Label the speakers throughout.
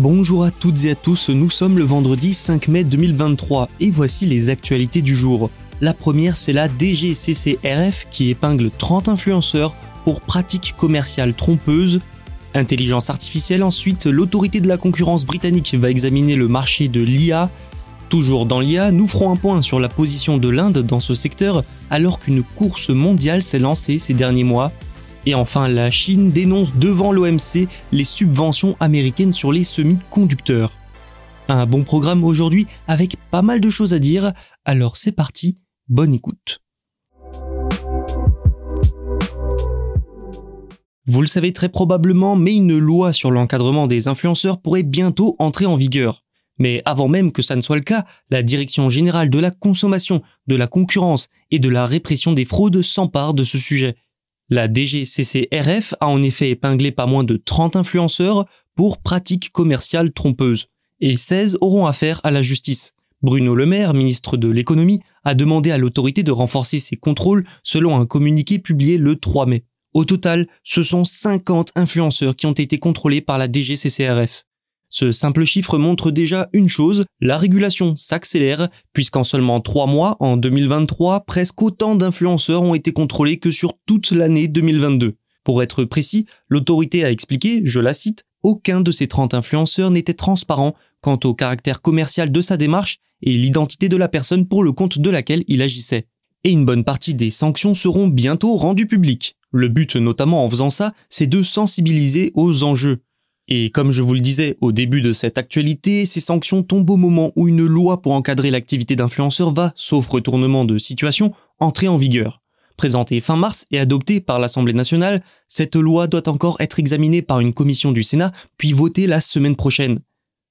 Speaker 1: Bonjour à toutes et à tous, nous sommes le vendredi 5 mai 2023 et voici les actualités du jour. La première, c'est la DGCCRF qui épingle 30 influenceurs pour pratiques commerciales trompeuses. Intelligence artificielle ensuite, l'autorité de la concurrence britannique va examiner le marché de l'IA. Toujours dans l'IA, nous ferons un point sur la position de l'Inde dans ce secteur alors qu'une course mondiale s'est lancée ces derniers mois. Et enfin, la Chine dénonce devant l'OMC les subventions américaines sur les semi-conducteurs. Un bon programme aujourd'hui avec pas mal de choses à dire, alors c'est parti, bonne écoute. Vous le savez très probablement, mais une loi sur l'encadrement des influenceurs pourrait bientôt entrer en vigueur. Mais avant même que ça ne soit le cas, la Direction générale de la consommation, de la concurrence et de la répression des fraudes s'empare de ce sujet. La DGCCRF a en effet épinglé pas moins de 30 influenceurs pour pratiques commerciales trompeuses, et 16 auront affaire à la justice. Bruno Le Maire, ministre de l'économie, a demandé à l'autorité de renforcer ses contrôles selon un communiqué publié le 3 mai. Au total, ce sont 50 influenceurs qui ont été contrôlés par la DGCCRF. Ce simple chiffre montre déjà une chose, la régulation s'accélère, puisqu'en seulement 3 mois, en 2023, presque autant d'influenceurs ont été contrôlés que sur toute l'année 2022. Pour être précis, l'autorité a expliqué, je la cite, aucun de ces 30 influenceurs n'était transparent quant au caractère commercial de sa démarche et l'identité de la personne pour le compte de laquelle il agissait. Et une bonne partie des sanctions seront bientôt rendues publiques. Le but notamment en faisant ça, c'est de sensibiliser aux enjeux. Et comme je vous le disais au début de cette actualité, ces sanctions tombent au moment où une loi pour encadrer l'activité d'influenceur va, sauf retournement de situation, entrer en vigueur. Présentée fin mars et adoptée par l'Assemblée nationale, cette loi doit encore être examinée par une commission du Sénat, puis votée la semaine prochaine.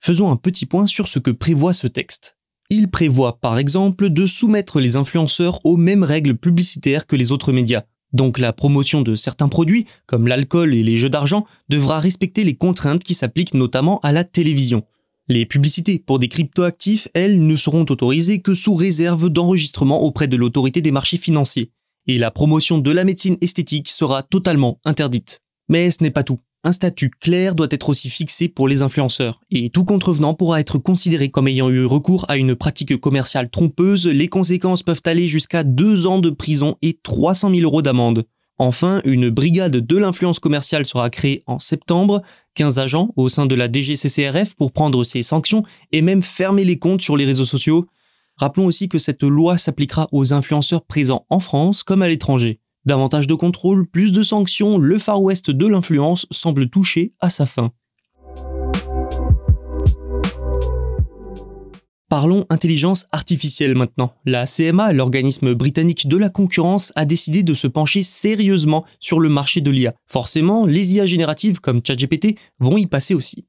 Speaker 1: Faisons un petit point sur ce que prévoit ce texte. Il prévoit par exemple de soumettre les influenceurs aux mêmes règles publicitaires que les autres médias. Donc la promotion de certains produits, comme l'alcool et les jeux d'argent, devra respecter les contraintes qui s'appliquent notamment à la télévision. Les publicités pour des cryptoactifs, elles, ne seront autorisées que sous réserve d'enregistrement auprès de l'autorité des marchés financiers. Et la promotion de la médecine esthétique sera totalement interdite. Mais ce n'est pas tout. Un statut clair doit être aussi fixé pour les influenceurs, et tout contrevenant pourra être considéré comme ayant eu recours à une pratique commerciale trompeuse, les conséquences peuvent aller jusqu'à deux ans de prison et 300 000 euros d'amende. Enfin, une brigade de l'influence commerciale sera créée en septembre, 15 agents au sein de la DGCCRF pour prendre ces sanctions et même fermer les comptes sur les réseaux sociaux. Rappelons aussi que cette loi s'appliquera aux influenceurs présents en France comme à l'étranger. Davantage de contrôle, plus de sanctions, le Far West de l'influence semble toucher à sa fin. Parlons intelligence artificielle maintenant. La CMA, l'organisme britannique de la concurrence, a décidé de se pencher sérieusement sur le marché de l'IA. Forcément, les IA génératives comme ChatGPT vont y passer aussi.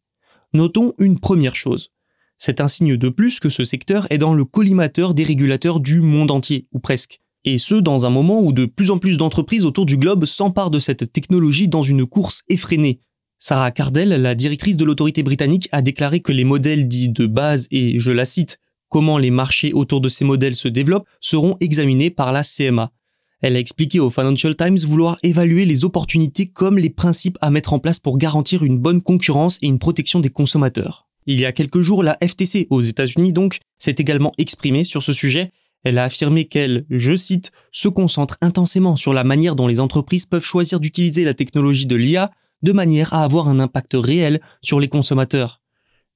Speaker 1: Notons une première chose. C'est un signe de plus que ce secteur est dans le collimateur des régulateurs du monde entier, ou presque. Et ce, dans un moment où de plus en plus d'entreprises autour du globe s'emparent de cette technologie dans une course effrénée. Sarah Cardell, la directrice de l'autorité britannique, a déclaré que les modèles dits de base et, je la cite, comment les marchés autour de ces modèles se développent seront examinés par la CMA. Elle a expliqué au Financial Times vouloir évaluer les opportunités comme les principes à mettre en place pour garantir une bonne concurrence et une protection des consommateurs. Il y a quelques jours, la FTC aux États-Unis donc s'est également exprimée sur ce sujet elle a affirmé qu'elle, je cite, se concentre intensément sur la manière dont les entreprises peuvent choisir d'utiliser la technologie de l'IA de manière à avoir un impact réel sur les consommateurs.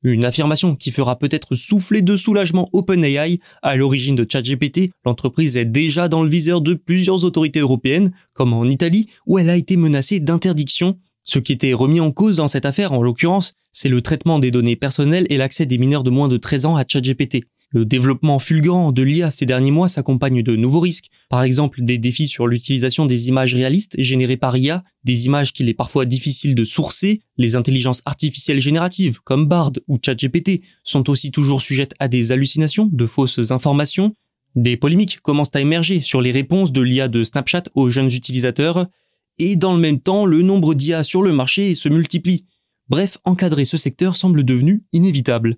Speaker 1: Une affirmation qui fera peut-être souffler de soulagement OpenAI à l'origine de ChatGPT. L'entreprise est déjà dans le viseur de plusieurs autorités européennes, comme en Italie, où elle a été menacée d'interdiction. Ce qui était remis en cause dans cette affaire, en l'occurrence, c'est le traitement des données personnelles et l'accès des mineurs de moins de 13 ans à ChatGPT. Le développement fulgurant de l'IA ces derniers mois s'accompagne de nouveaux risques, par exemple des défis sur l'utilisation des images réalistes générées par IA, des images qu'il est parfois difficile de sourcer, les intelligences artificielles génératives comme Bard ou ChatGPT sont aussi toujours sujettes à des hallucinations, de fausses informations, des polémiques commencent à émerger sur les réponses de l'IA de Snapchat aux jeunes utilisateurs, et dans le même temps, le nombre d'IA sur le marché se multiplie. Bref, encadrer ce secteur semble devenu inévitable.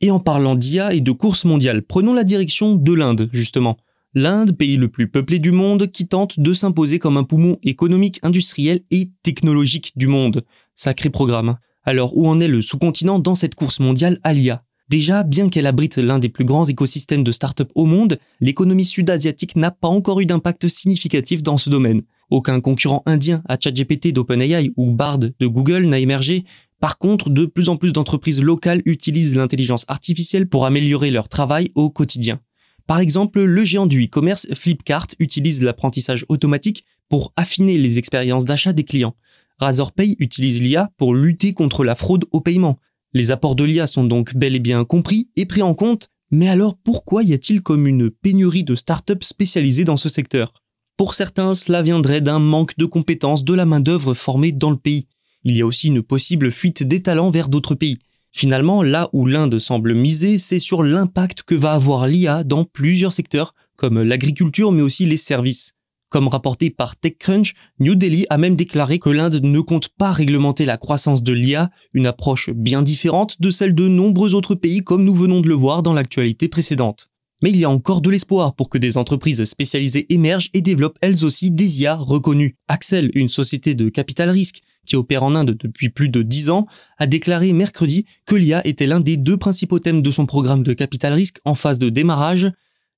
Speaker 1: Et en parlant d'IA et de course mondiale, prenons la direction de l'Inde, justement. L'Inde, pays le plus peuplé du monde, qui tente de s'imposer comme un poumon économique, industriel et technologique du monde. Sacré programme. Alors où en est le sous-continent dans cette course mondiale à l'IA Déjà, bien qu'elle abrite l'un des plus grands écosystèmes de start-up au monde, l'économie sud-asiatique n'a pas encore eu d'impact significatif dans ce domaine. Aucun concurrent indien à ChatGPT d'OpenAI ou Bard de Google n'a émergé, par contre, de plus en plus d'entreprises locales utilisent l'intelligence artificielle pour améliorer leur travail au quotidien. Par exemple, le géant du e-commerce Flipkart utilise l'apprentissage automatique pour affiner les expériences d'achat des clients. Razorpay utilise l'IA pour lutter contre la fraude au paiement. Les apports de l'IA sont donc bel et bien compris et pris en compte, mais alors pourquoi y a-t-il comme une pénurie de startups spécialisées dans ce secteur? Pour certains, cela viendrait d'un manque de compétences de la main-d'œuvre formée dans le pays il y a aussi une possible fuite des talents vers d'autres pays. Finalement, là où l'Inde semble miser, c'est sur l'impact que va avoir l'IA dans plusieurs secteurs, comme l'agriculture mais aussi les services. Comme rapporté par TechCrunch, New Delhi a même déclaré que l'Inde ne compte pas réglementer la croissance de l'IA, une approche bien différente de celle de nombreux autres pays comme nous venons de le voir dans l'actualité précédente. Mais il y a encore de l'espoir pour que des entreprises spécialisées émergent et développent elles aussi des IA reconnues. Axel, une société de capital risque, qui opère en Inde depuis plus de 10 ans, a déclaré mercredi que l'IA était l'un des deux principaux thèmes de son programme de capital risque en phase de démarrage.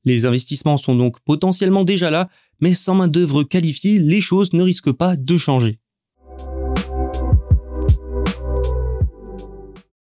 Speaker 1: Les investissements sont donc potentiellement déjà là, mais sans main-d'œuvre qualifiée, les choses ne risquent pas de changer.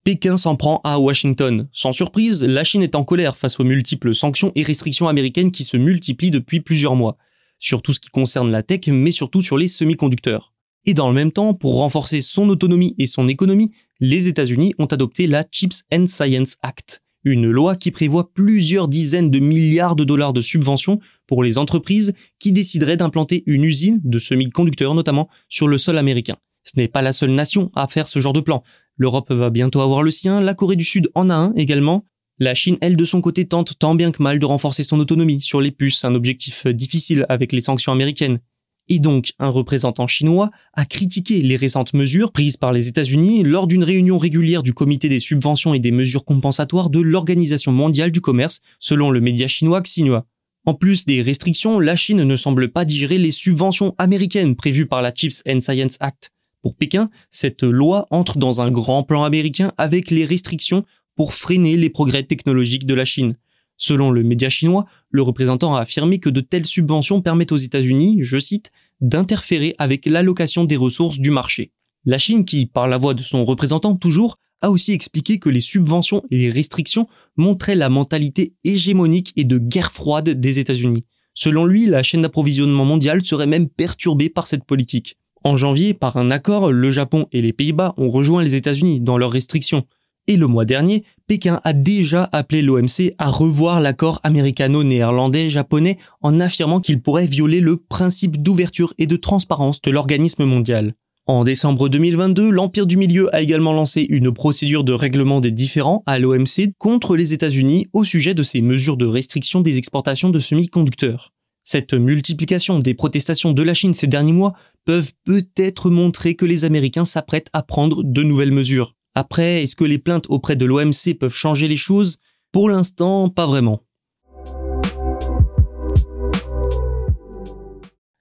Speaker 1: Pékin s'en prend à Washington. Sans surprise, la Chine est en colère face aux multiples sanctions et restrictions américaines qui se multiplient depuis plusieurs mois, sur tout ce qui concerne la tech, mais surtout sur les semi-conducteurs. Et dans le même temps, pour renforcer son autonomie et son économie, les États-Unis ont adopté la Chips and Science Act, une loi qui prévoit plusieurs dizaines de milliards de dollars de subventions pour les entreprises qui décideraient d'implanter une usine de semi-conducteurs notamment sur le sol américain. Ce n'est pas la seule nation à faire ce genre de plan. L'Europe va bientôt avoir le sien, la Corée du Sud en a un également. La Chine, elle, de son côté, tente tant bien que mal de renforcer son autonomie sur les puces, un objectif difficile avec les sanctions américaines et donc un représentant chinois, a critiqué les récentes mesures prises par les États-Unis lors d'une réunion régulière du comité des subventions et des mesures compensatoires de l'Organisation mondiale du commerce, selon le média chinois Xinhua. En plus des restrictions, la Chine ne semble pas digérer les subventions américaines prévues par la Chips and Science Act. Pour Pékin, cette loi entre dans un grand plan américain avec les restrictions pour freiner les progrès technologiques de la Chine. Selon le média chinois, le représentant a affirmé que de telles subventions permettent aux États-Unis, je cite, d'interférer avec l'allocation des ressources du marché. La Chine, qui, par la voix de son représentant toujours, a aussi expliqué que les subventions et les restrictions montraient la mentalité hégémonique et de guerre froide des États-Unis. Selon lui, la chaîne d'approvisionnement mondiale serait même perturbée par cette politique. En janvier, par un accord, le Japon et les Pays-Bas ont rejoint les États-Unis dans leurs restrictions. Et le mois dernier, Pékin a déjà appelé l'OMC à revoir l'accord américano-néerlandais-japonais en affirmant qu'il pourrait violer le principe d'ouverture et de transparence de l'organisme mondial. En décembre 2022, l'Empire du Milieu a également lancé une procédure de règlement des différends à l'OMC contre les États-Unis au sujet de ces mesures de restriction des exportations de semi-conducteurs. Cette multiplication des protestations de la Chine ces derniers mois peuvent peut-être montrer que les Américains s'apprêtent à prendre de nouvelles mesures. Après, est-ce que les plaintes auprès de l'OMC peuvent changer les choses? Pour l'instant, pas vraiment.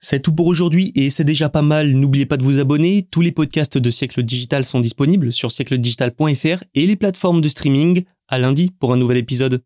Speaker 1: C'est tout pour aujourd'hui et c'est déjà pas mal. N'oubliez pas de vous abonner. Tous les podcasts de Siècle Digital sont disponibles sur siècledigital.fr et les plateformes de streaming. À lundi pour un nouvel épisode.